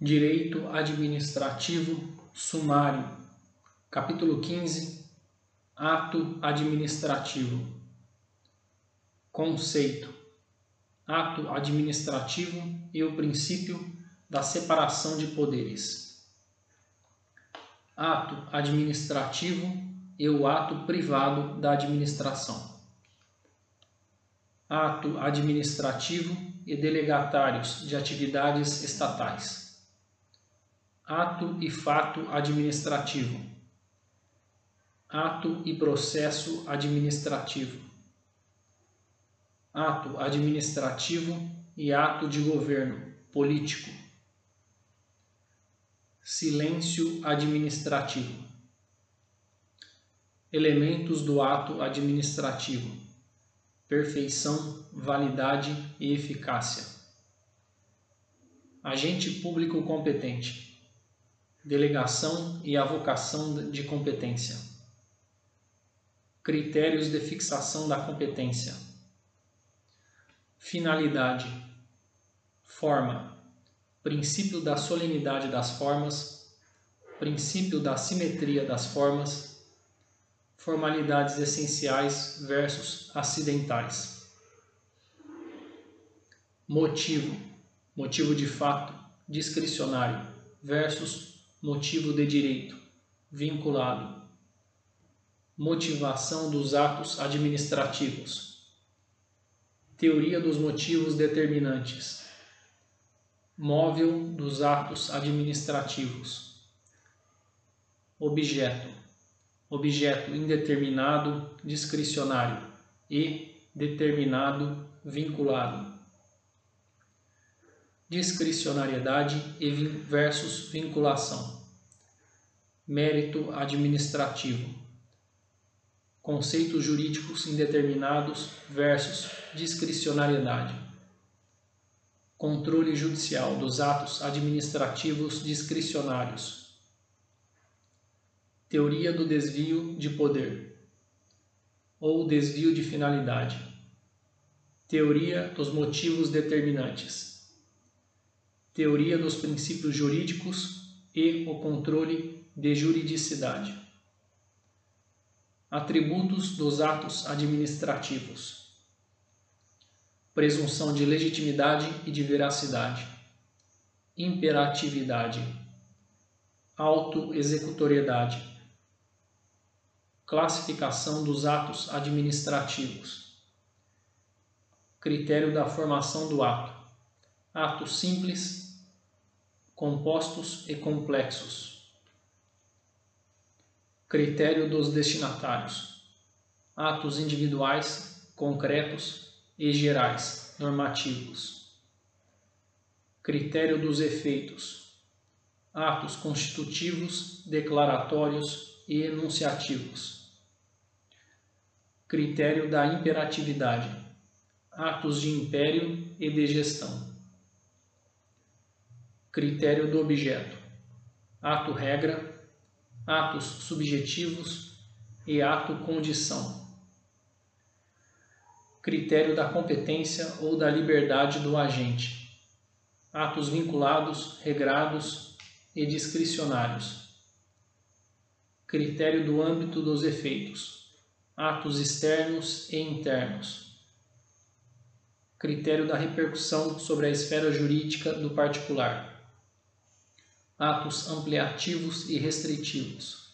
Direito Administrativo Sumário, Capítulo 15 Ato Administrativo Conceito Ato Administrativo e o princípio da separação de poderes. Ato Administrativo e o ato privado da administração. Ato Administrativo e delegatários de atividades estatais ato e fato administrativo, ato e processo administrativo, ato administrativo e ato de governo político, silêncio administrativo, elementos do ato administrativo, perfeição, validade e eficácia, agente público competente delegação e avocação de competência, critérios de fixação da competência, finalidade, forma, princípio da solenidade das formas, princípio da simetria das formas, formalidades essenciais versus acidentais. Motivo, motivo de fato, discricionário versus motivo de direito, vinculado, motivação dos atos administrativos, teoria dos motivos determinantes, móvel dos atos administrativos, objeto, objeto indeterminado, discricionário. E determinado, vinculado discricionariedade versus vinculação, mérito administrativo, conceitos jurídicos indeterminados versus discricionariedade, controle judicial dos atos administrativos discricionários, teoria do desvio de poder ou desvio de finalidade, teoria dos motivos determinantes teoria dos princípios jurídicos e o controle de juridicidade. Atributos dos atos administrativos: presunção de legitimidade e de veracidade, imperatividade, autoexecutoriedade, classificação dos atos administrativos, critério da formação do ato, ato simples, compostos e complexos. Critério dos destinatários: atos individuais, concretos e gerais, normativos. Critério dos efeitos: atos constitutivos, declaratórios e enunciativos. Critério da imperatividade: atos de império e de gestão. Critério do objeto: ato-regra, atos subjetivos e ato-condição. Critério da competência ou da liberdade do agente: atos vinculados, regrados e discricionários. Critério do âmbito dos efeitos: atos externos e internos. Critério da repercussão sobre a esfera jurídica do particular atos ampliativos e restritivos.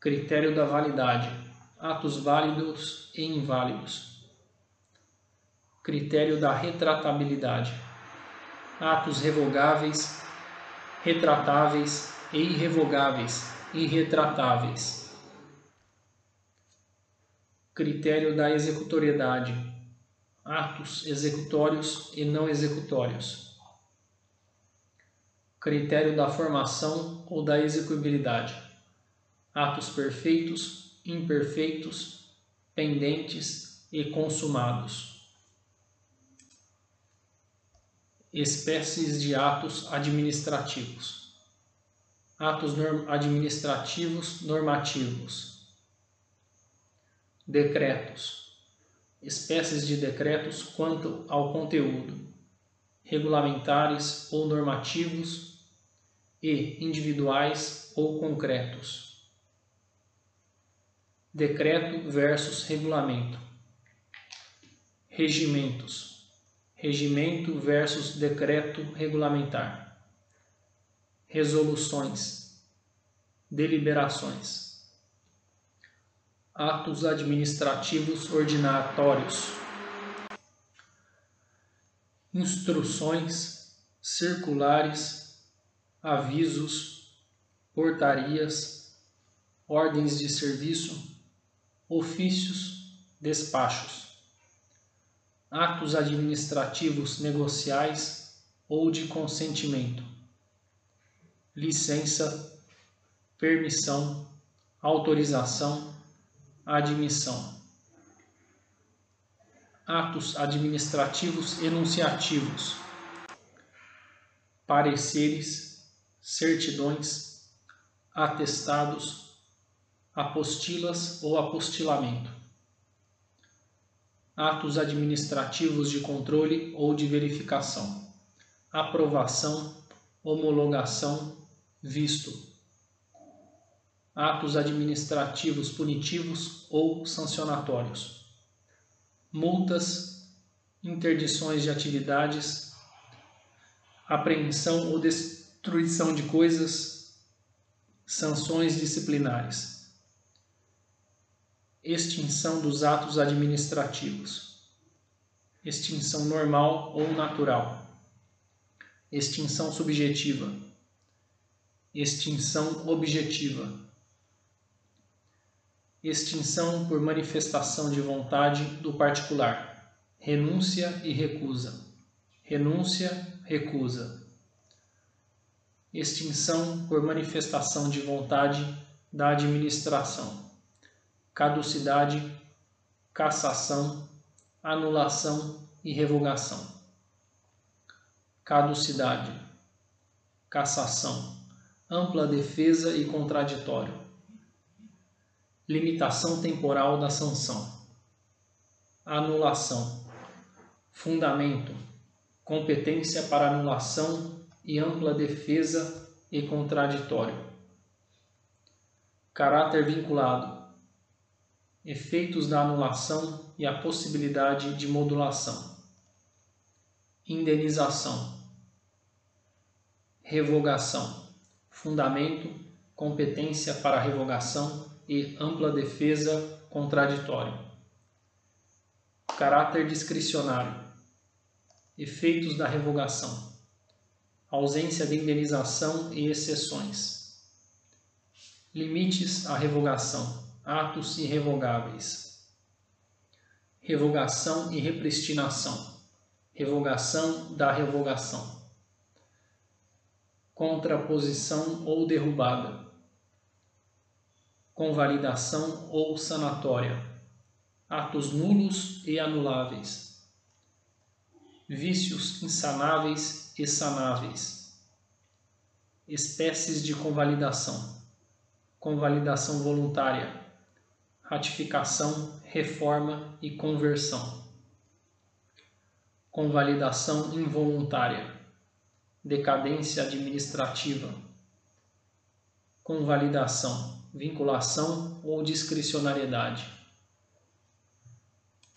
Critério da validade: atos válidos e inválidos. Critério da retratabilidade: atos revogáveis, retratáveis e irrevogáveis, irretratáveis. Critério da executoriedade: atos executórios e não executórios critério da formação ou da execuibilidade, atos perfeitos, imperfeitos, pendentes e consumados. Espécies de atos administrativos. Atos administrativos normativos. Decretos. Espécies de decretos quanto ao conteúdo regulamentares ou normativos e individuais ou concretos. Decreto versus regulamento. Regimentos. Regimento versus decreto regulamentar. Resoluções. Deliberações atos administrativos ordinatórios, instruções, circulares, avisos, portarias, ordens de serviço, ofícios, despachos, atos administrativos negociais ou de consentimento, licença, permissão, autorização admissão. Atos administrativos enunciativos. Pareceres, certidões, atestados, apostilas ou apostilamento. Atos administrativos de controle ou de verificação. Aprovação, homologação, visto atos administrativos punitivos ou sancionatórios, multas, interdições de atividades, apreensão ou destruição de coisas, sanções disciplinares, extinção dos atos administrativos, extinção normal ou natural, extinção subjetiva, extinção objetiva extinção por manifestação de vontade do particular, renúncia e recusa, renúncia, recusa, extinção por manifestação de vontade da administração, caducidade, cassação, anulação e revogação. Caducidade, cassação, ampla defesa e contraditório limitação temporal da sanção, anulação, fundamento, competência para anulação e ampla defesa e contraditório, caráter vinculado, efeitos da anulação e a possibilidade de modulação, indenização, revogação, fundamento, competência para revogação e ampla defesa contraditório. Caráter discricionário. Efeitos da revogação. Ausência de indenização e exceções. Limites à revogação. Atos irrevogáveis. Revogação e repristinação. Revogação da revogação. Contraposição ou derrubada convalidação ou sanatória, atos nulos e anuláveis, vícios insanáveis e sanáveis, espécies de convalidação, convalidação voluntária, ratificação, reforma e conversão, convalidação involuntária, decadência administrativa, convalidação vinculação ou discricionariedade.